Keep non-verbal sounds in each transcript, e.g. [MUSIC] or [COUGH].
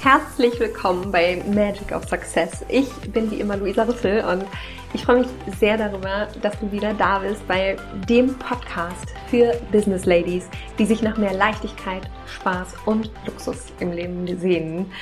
Herzlich willkommen bei Magic of Success. Ich bin wie immer Luisa Rüffel und ich freue mich sehr darüber, dass du wieder da bist bei dem Podcast für Business Ladies, die sich nach mehr Leichtigkeit, Spaß und Luxus im Leben sehnen.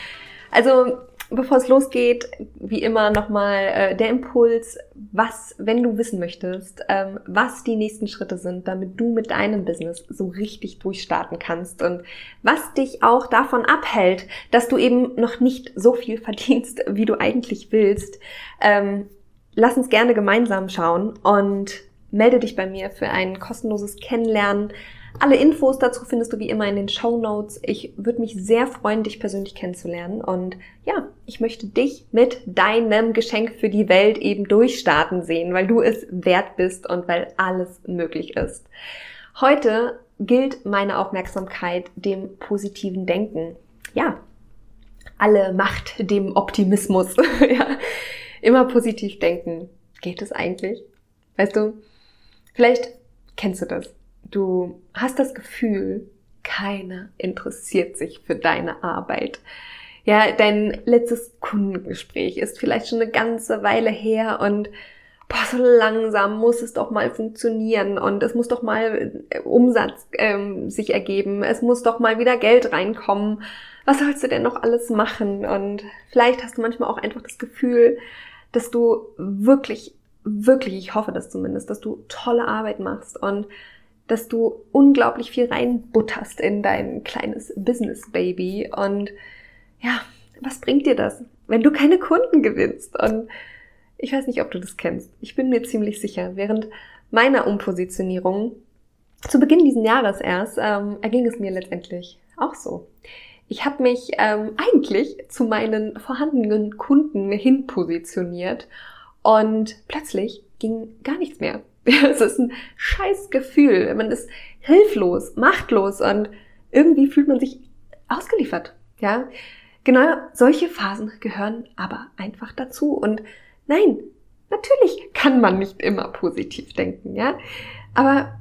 Also bevor es losgeht, wie immer nochmal äh, der Impuls, was, wenn du wissen möchtest, ähm, was die nächsten Schritte sind, damit du mit deinem Business so richtig durchstarten kannst und was dich auch davon abhält, dass du eben noch nicht so viel verdienst, wie du eigentlich willst. Ähm, lass uns gerne gemeinsam schauen und melde dich bei mir für ein kostenloses Kennenlernen alle Infos dazu findest du wie immer in den Show Notes. Ich würde mich sehr freuen, dich persönlich kennenzulernen. Und ja, ich möchte dich mit deinem Geschenk für die Welt eben durchstarten sehen, weil du es wert bist und weil alles möglich ist. Heute gilt meine Aufmerksamkeit dem positiven Denken. Ja, alle Macht dem Optimismus. [LAUGHS] ja, immer positiv denken. Geht es eigentlich? Weißt du, vielleicht kennst du das Du hast das Gefühl, keiner interessiert sich für deine Arbeit. Ja, dein letztes Kundengespräch ist vielleicht schon eine ganze Weile her und boah, so langsam muss es doch mal funktionieren und es muss doch mal äh, Umsatz ähm, sich ergeben, es muss doch mal wieder Geld reinkommen. Was sollst du denn noch alles machen? Und vielleicht hast du manchmal auch einfach das Gefühl, dass du wirklich, wirklich, ich hoffe das zumindest, dass du tolle Arbeit machst und dass du unglaublich viel reinbutterst in dein kleines Business Baby und ja, was bringt dir das, wenn du keine Kunden gewinnst? Und ich weiß nicht, ob du das kennst. Ich bin mir ziemlich sicher, während meiner Umpositionierung zu Beginn diesen Jahres erst ähm, erging es mir letztendlich auch so. Ich habe mich ähm, eigentlich zu meinen vorhandenen Kunden hin positioniert und plötzlich ging gar nichts mehr. [LAUGHS] Es ist ein scheiß Gefühl. Man ist hilflos, machtlos und irgendwie fühlt man sich ausgeliefert. Ja, genau solche Phasen gehören aber einfach dazu. Und nein, natürlich kann man nicht immer positiv denken. Ja, aber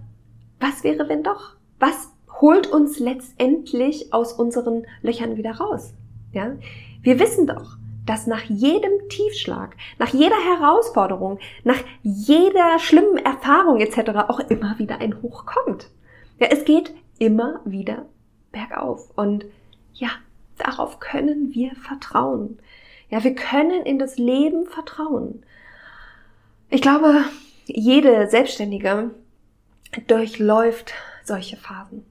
was wäre, wenn doch? Was holt uns letztendlich aus unseren Löchern wieder raus? Ja, wir wissen doch, dass nach jedem Tiefschlag, nach jeder Herausforderung, nach jeder schlimmen Erfahrung etc. auch immer wieder ein Hoch kommt. Ja, es geht immer wieder bergauf. Und ja, darauf können wir vertrauen. Ja, wir können in das Leben vertrauen. Ich glaube, jede Selbstständige durchläuft solche Phasen.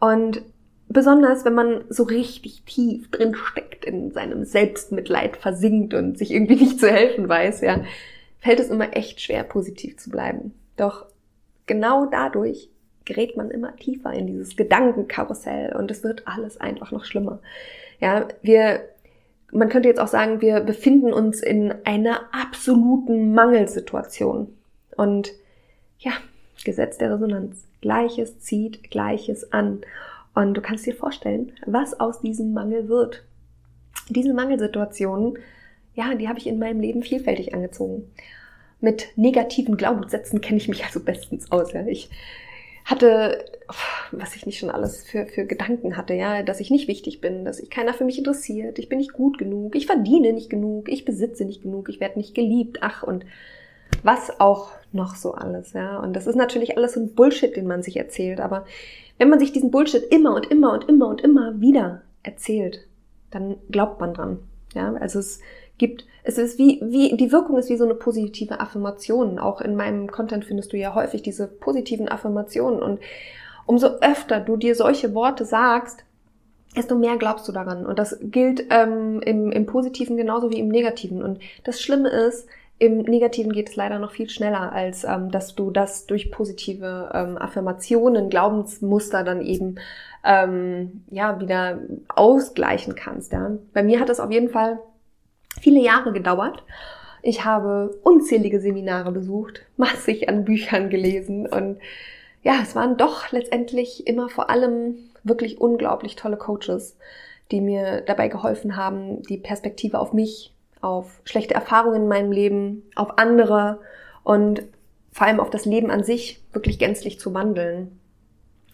Und besonders wenn man so richtig tief drin steckt, in seinem Selbstmitleid versinkt und sich irgendwie [LAUGHS] nicht zu helfen weiß, ja, fällt es immer echt schwer, positiv zu bleiben. Doch genau dadurch gerät man immer tiefer in dieses Gedankenkarussell und es wird alles einfach noch schlimmer. Ja, wir, man könnte jetzt auch sagen, wir befinden uns in einer absoluten Mangelsituation. Und ja, Gesetz der Resonanz. Gleiches zieht Gleiches an. Und du kannst dir vorstellen, was aus diesem Mangel wird. Diese Mangelsituationen, ja, die habe ich in meinem Leben vielfältig angezogen. Mit negativen Glaubenssätzen kenne ich mich also bestens aus. Ja. Ich hatte, was ich nicht schon alles für, für Gedanken hatte, ja, dass ich nicht wichtig bin, dass sich keiner für mich interessiert, ich bin nicht gut genug, ich verdiene nicht genug, ich besitze nicht genug, ich werde nicht geliebt, ach und was auch noch so alles, ja. Und das ist natürlich alles so ein Bullshit, den man sich erzählt, aber wenn man sich diesen Bullshit immer und immer und immer und immer wieder erzählt, dann glaubt man dran. Ja, also es gibt, es ist wie, wie, die Wirkung ist wie so eine positive Affirmation. Auch in meinem Content findest du ja häufig diese positiven Affirmationen. Und umso öfter du dir solche Worte sagst, desto mehr glaubst du daran. Und das gilt ähm, im, im Positiven genauso wie im Negativen. Und das Schlimme ist, im Negativen geht es leider noch viel schneller, als ähm, dass du das durch positive ähm, Affirmationen, Glaubensmuster dann eben ähm, ja wieder ausgleichen kannst. Ja. Bei mir hat es auf jeden Fall viele Jahre gedauert. Ich habe unzählige Seminare besucht, [LAUGHS] massig an Büchern gelesen und ja, es waren doch letztendlich immer vor allem wirklich unglaublich tolle Coaches, die mir dabei geholfen haben, die Perspektive auf mich auf schlechte Erfahrungen in meinem Leben, auf andere und vor allem auf das Leben an sich wirklich gänzlich zu wandeln.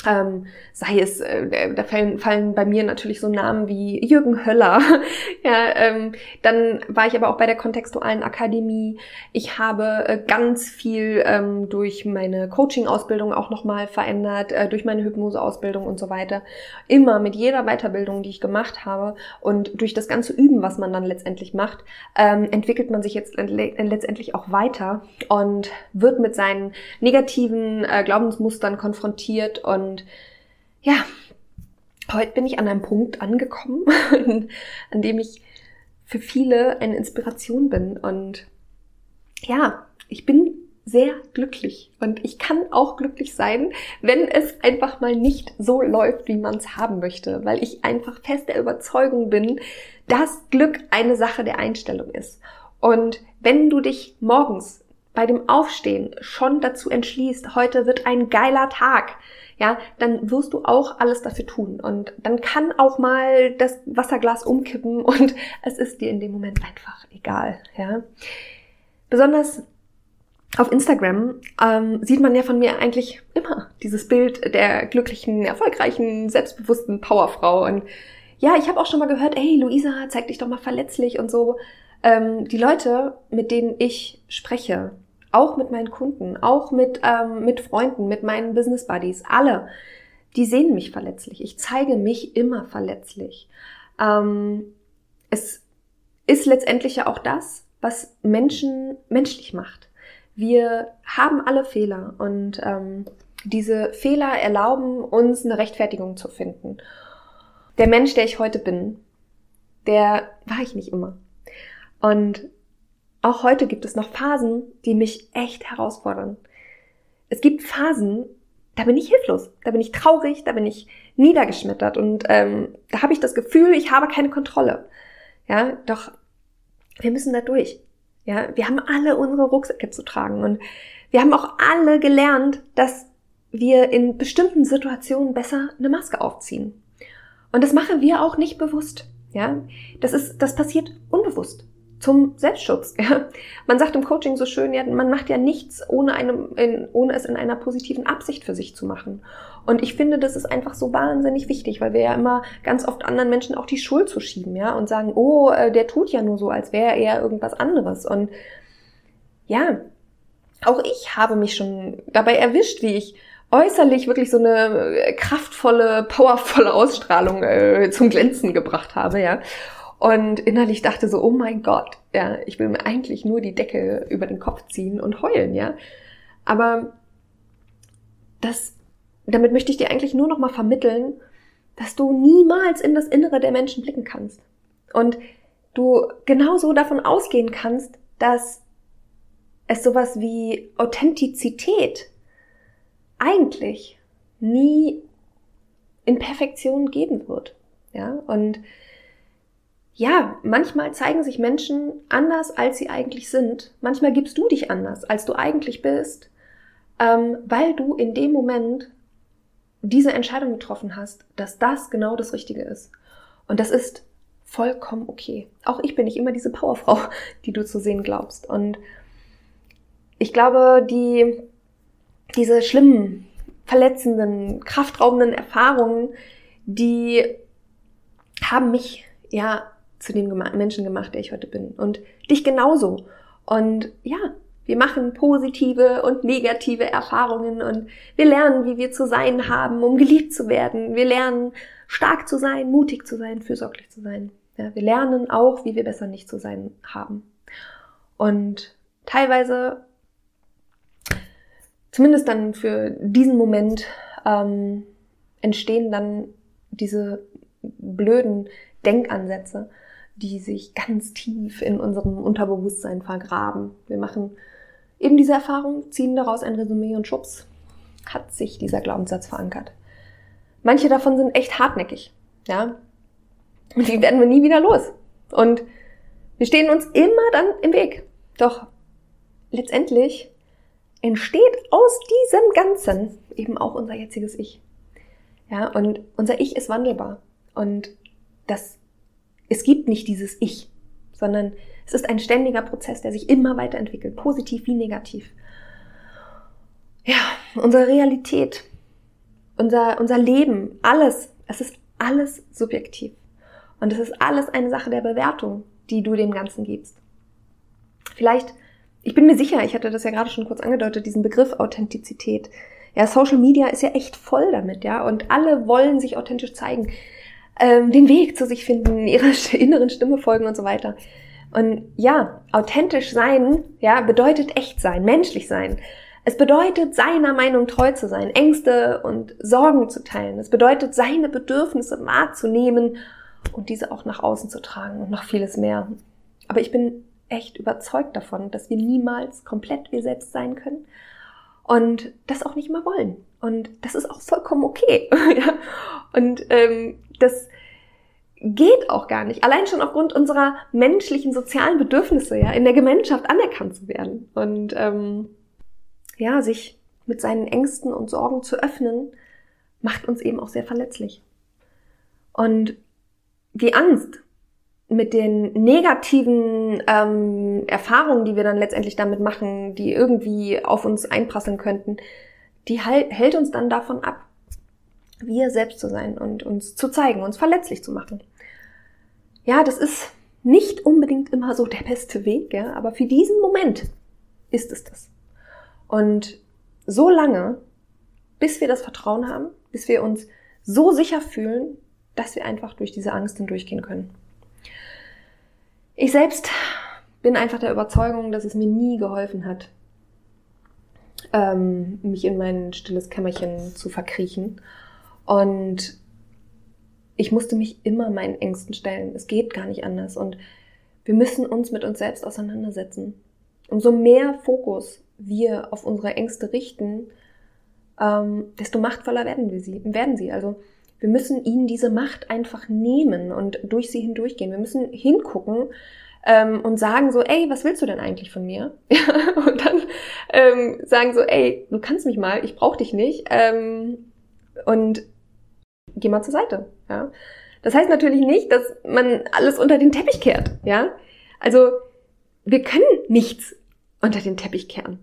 Ähm, sei es, äh, da fallen, fallen bei mir natürlich so Namen wie Jürgen Höller. [LAUGHS] ja, ähm, dann war ich aber auch bei der kontextualen Akademie. Ich habe äh, ganz viel ähm, durch meine Coaching-Ausbildung auch nochmal verändert, äh, durch meine Hypnose-Ausbildung und so weiter. Immer mit jeder Weiterbildung, die ich gemacht habe und durch das ganze Üben, was man dann letztendlich macht, ähm, entwickelt man sich jetzt letztendlich auch weiter und wird mit seinen negativen äh, Glaubensmustern konfrontiert und und ja, heute bin ich an einem Punkt angekommen, [LAUGHS] an dem ich für viele eine Inspiration bin. Und ja, ich bin sehr glücklich und ich kann auch glücklich sein, wenn es einfach mal nicht so läuft, wie man es haben möchte, weil ich einfach fest der Überzeugung bin, dass Glück eine Sache der Einstellung ist. Und wenn du dich morgens bei dem Aufstehen schon dazu entschließt, heute wird ein geiler Tag, ja, dann wirst du auch alles dafür tun. Und dann kann auch mal das Wasserglas umkippen [LAUGHS] und es ist dir in dem Moment einfach egal, ja. Besonders auf Instagram ähm, sieht man ja von mir eigentlich immer dieses Bild der glücklichen, erfolgreichen, selbstbewussten Powerfrau. Und ja, ich habe auch schon mal gehört, ey, Luisa, zeig dich doch mal verletzlich und so. Ähm, die Leute, mit denen ich spreche, auch mit meinen Kunden, auch mit, ähm, mit Freunden, mit meinen Business Buddies, alle, die sehen mich verletzlich. Ich zeige mich immer verletzlich. Ähm, es ist letztendlich ja auch das, was Menschen menschlich macht. Wir haben alle Fehler und ähm, diese Fehler erlauben uns eine Rechtfertigung zu finden. Der Mensch, der ich heute bin, der war ich nicht immer. Und auch heute gibt es noch Phasen, die mich echt herausfordern. Es gibt Phasen, da bin ich hilflos, da bin ich traurig, da bin ich niedergeschmettert und ähm, da habe ich das Gefühl, ich habe keine Kontrolle. Ja, doch wir müssen da durch. Ja, wir haben alle unsere Rucksäcke zu tragen und wir haben auch alle gelernt, dass wir in bestimmten Situationen besser eine Maske aufziehen. Und das machen wir auch nicht bewusst. Ja, das ist, das passiert unbewusst zum Selbstschutz. [LAUGHS] Ja? Man sagt im Coaching so schön, ja, man macht ja nichts, ohne, einem, in, ohne es in einer positiven Absicht für sich zu machen. Und ich finde, das ist einfach so wahnsinnig wichtig, weil wir ja immer ganz oft anderen Menschen auch die Schuld zu schieben, ja, und sagen, oh, äh, der tut ja nur so, als wäre er irgendwas anderes. Und ja, auch ich habe mich schon dabei erwischt, wie ich äußerlich wirklich so eine kraftvolle, powervolle Ausstrahlung äh, zum Glänzen gebracht habe, ja. Und innerlich dachte so, oh mein Gott, ja, ich will mir eigentlich nur die Decke über den Kopf ziehen und heulen, ja. Aber das, damit möchte ich dir eigentlich nur noch mal vermitteln, dass du niemals in das Innere der Menschen blicken kannst. Und du genauso davon ausgehen kannst, dass es sowas wie Authentizität eigentlich nie in Perfektion geben wird. Ja, und ja, manchmal zeigen sich Menschen anders, als sie eigentlich sind. Manchmal gibst du dich anders, als du eigentlich bist, ähm, weil du in dem Moment diese Entscheidung getroffen hast, dass das genau das Richtige ist. Und das ist vollkommen okay. Auch ich bin nicht immer diese Powerfrau, [LAUGHS] die du zu sehen glaubst. Und ich glaube, die, diese schlimmen, verletzenden, kraftraubenden Erfahrungen, die haben mich ja zu dem Menschen gemacht, der ich heute bin. Und dich genauso. Und ja, wir machen positive und negative Erfahrungen und wir lernen, wie wir zu sein haben, um geliebt zu werden. Wir lernen, stark zu sein, mutig zu sein, fürsorglich zu sein. Ja, wir lernen auch, wie wir besser nicht zu sein haben. Und teilweise, zumindest dann für diesen Moment, ähm, entstehen dann diese blöden Denkansätze, die sich ganz tief in unserem Unterbewusstsein vergraben. Wir machen eben diese Erfahrung, ziehen daraus ein Resümee und schubs, hat sich dieser Glaubenssatz verankert. Manche davon sind echt hartnäckig, ja. Und die werden wir nie wieder los. Und wir stehen uns immer dann im Weg. Doch letztendlich entsteht aus diesem Ganzen eben auch unser jetziges Ich. Ja, und unser Ich ist wandelbar. Und das es gibt nicht dieses Ich, sondern es ist ein ständiger Prozess, der sich immer weiterentwickelt, positiv wie negativ. ja, unsere Realität, unser, unser Leben, alles, es ist alles subjektiv. Und es ist alles eine Sache der Bewertung, die du dem Ganzen gibst. Vielleicht, ich bin mir sicher, ich hatte das ja gerade schon kurz angedeutet, diesen Begriff Authentizität. Ja, Social Media ist ja echt voll damit, ja, und alle wollen sich authentisch zeigen, ähm, den Weg zu sich finden, ihrer [LAUGHS] inneren Stimme folgen und so weiter. Und ja, authentisch sein, ja, bedeutet echt sein, menschlich sein. Es bedeutet, seiner Meinung treu zu sein, Ängste und Sorgen zu teilen. Es bedeutet, seine Bedürfnisse wahrzunehmen und diese auch nach außen zu tragen und noch vieles mehr. Aber ich bin echt überzeugt davon, dass wir niemals komplett wir selbst sein können und das auch nicht mehr wollen. Und das ist auch vollkommen okay. [LAUGHS] und ähm, das geht auch gar nicht. Allein schon aufgrund unserer menschlichen, sozialen Bedürfnisse, ja, in der Gemeinschaft anerkannt zu werden. Und ähm, ja, sich mit seinen Ängsten und Sorgen zu öffnen, macht uns eben auch sehr verletzlich. Und die Angst mit den negativen ähm, Erfahrungen, die wir dann letztendlich damit machen, die irgendwie auf uns einprasseln könnten, die hält uns dann davon ab, wir selbst zu sein und uns zu zeigen, uns verletzlich zu machen. Ja, das ist nicht unbedingt immer so der beste Weg, ja, aber für diesen Moment ist es das. Und so lange, bis wir das Vertrauen haben, bis wir uns so sicher fühlen, dass wir einfach durch diese Angst hindurchgehen können. Ich selbst bin einfach der Überzeugung, dass es mir nie geholfen hat, ähm, mich in mein stilles Kämmerchen zu verkriechen. Und ich musste mich immer meinen Ängsten stellen. Es geht gar nicht anders. Und wir müssen uns mit uns selbst auseinandersetzen. Umso mehr Fokus wir auf unsere Ängste richten, ähm, desto machtvoller werden wir sie, werden sie. Also wir müssen ihnen diese Macht einfach nehmen und durch sie hindurchgehen. Wir müssen hingucken ähm, und sagen so, ey, was willst du denn eigentlich von mir? [LAUGHS] und dann ähm, sagen so, ey, du kannst mich mal, ich brauche dich nicht. Ähm, und geh mal zur Seite. Ja? Das heißt natürlich nicht, dass man alles unter den Teppich kehrt. Ja? Also wir können nichts unter den Teppich kehren.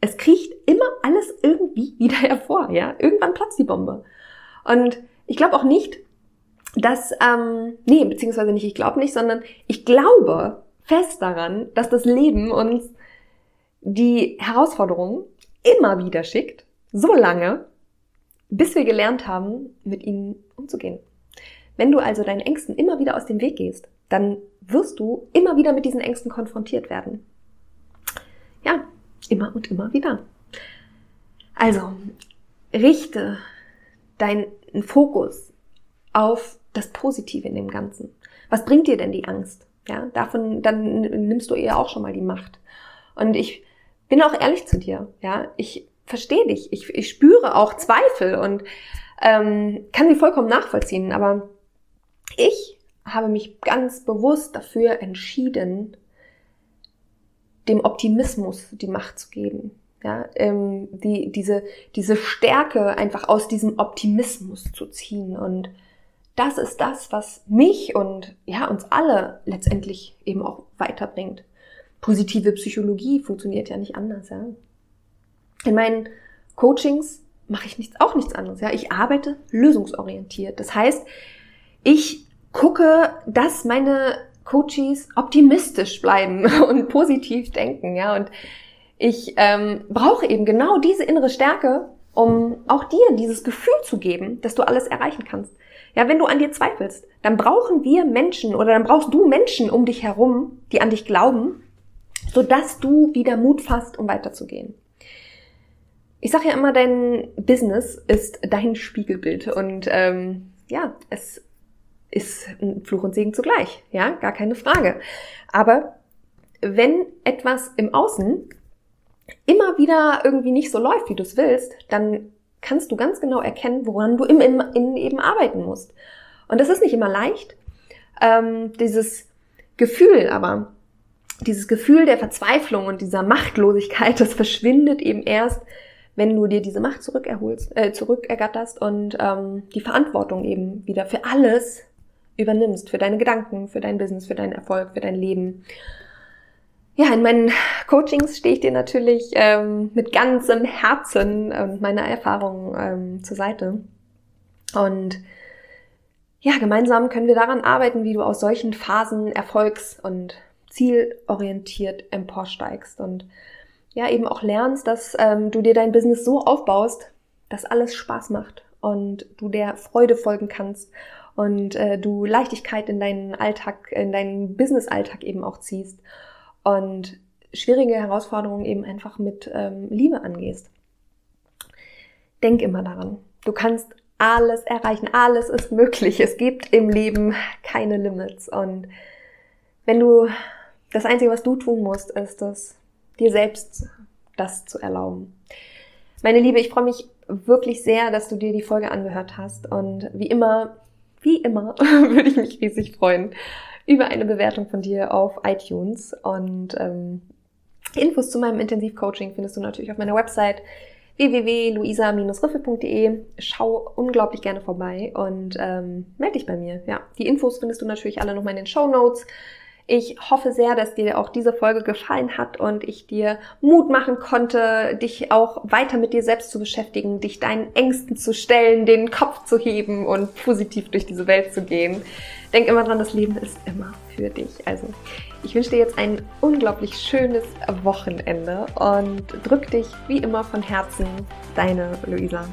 Es kriecht immer alles irgendwie wieder [LAUGHS] hervor. Ja? Irgendwann platzt die Bombe. Und ich glaube auch nicht, dass, ähm, nee, beziehungsweise nicht, ich glaube nicht, sondern ich glaube fest daran, dass das Leben uns die Herausforderungen immer wieder schickt, so lange, bis wir gelernt haben, mit ihnen umzugehen. Wenn du also deinen Ängsten immer wieder aus dem Weg gehst, dann wirst du immer wieder mit diesen Ängsten konfrontiert werden. Ja, immer und immer wieder. Also, richte deinen Fokus auf das Positive in dem Ganzen. Was bringt dir denn die Angst? Ja, davon, dann nimmst du ihr auch schon mal die Macht. Und ich bin auch ehrlich zu dir. Ja, ich verstehe dich. Ich, ich spüre auch Zweifel und ähm, kann sie vollkommen nachvollziehen. Aber ich habe mich ganz bewusst dafür entschieden, dem Optimismus die Macht zu geben. Ja, ähm, die, diese, diese Stärke einfach aus diesem Optimismus zu ziehen. Und das ist das, was mich und ja, uns alle letztendlich eben auch weiterbringt. Positive Psychologie funktioniert ja nicht anders, ja. In meinen Coachings mache ich nichts, auch nichts anderes. Ja, ich arbeite lösungsorientiert. Das heißt, ich gucke, dass meine Coaches optimistisch bleiben [LAUGHS] und positiv denken. Ja, und ich ähm, brauche eben genau diese innere Stärke, um auch dir dieses Gefühl zu geben, dass du alles erreichen kannst. Ja, wenn du an dir zweifelst, dann brauchen wir Menschen oder dann brauchst du Menschen um dich herum, die an dich glauben, sodass du wieder Mut fasst, um weiterzugehen. Ich sage ja immer, dein Business ist dein Spiegelbild und ähm, ja, es ist ein Fluch und Segen zugleich, ja, gar keine Frage. Aber wenn etwas im Außen immer wieder irgendwie nicht so läuft, wie du es willst, dann kannst du ganz genau erkennen, woran du im, im, in eben arbeiten musst. Und das ist nicht immer leicht. Ähm, dieses Gefühl aber, dieses Gefühl der Verzweiflung und dieser Machtlosigkeit, das verschwindet eben erst, wenn du dir diese Macht zurückerholst, äh, zurückergatterst und ähm, die Verantwortung eben wieder für alles übernimmst, für deine Gedanken, für dein Business, für deinen Erfolg, für dein Leben. Ja, in meinen Coachings stehe ich dir natürlich ähm, mit ganzem Herzen und meiner Erfahrung ähm, zur Seite. Und ja, gemeinsam können wir daran arbeiten, wie du aus solchen Phasen erfolgs- und zielorientiert emporsteigst und ja, eben auch lernst, dass ähm, du dir dein Business so aufbaust, dass alles Spaß macht und du der Freude folgen kannst und äh, du Leichtigkeit in deinen Alltag, in deinen Business-Alltag eben auch ziehst und schwierige Herausforderungen eben einfach mit ähm, Liebe angehst. Denk immer daran. Du kannst alles erreichen, alles ist möglich. Es gibt im Leben keine Limits. Und wenn du, das Einzige, was du tun musst, ist es, dir selbst das zu erlauben. Meine Liebe, ich freue mich wirklich sehr, dass du dir die Folge angehört hast. Und wie immer, wie immer, [LAUGHS] würde ich mich riesig freuen über eine Bewertung von dir auf iTunes. Und ähm, Infos zu meinem Intensivcoaching findest du natürlich auf meiner Website www.luisa-riffel.de. Schau unglaublich gerne vorbei und ähm, melde dich bei mir. Ja, die Infos findest du natürlich alle nochmal in den Show Notes. Ich hoffe sehr, dass dir auch diese Folge gefallen hat und ich dir Mut machen konnte, dich auch weiter mit dir selbst zu beschäftigen, dich deinen Ängsten zu stellen, den Kopf zu heben und positiv durch diese Welt zu gehen. Denk immer dran, das Leben ist immer für dich. Also, ich wünsche dir jetzt ein unglaublich schönes Wochenende und drück dich wie immer von Herzen, deine Luisa.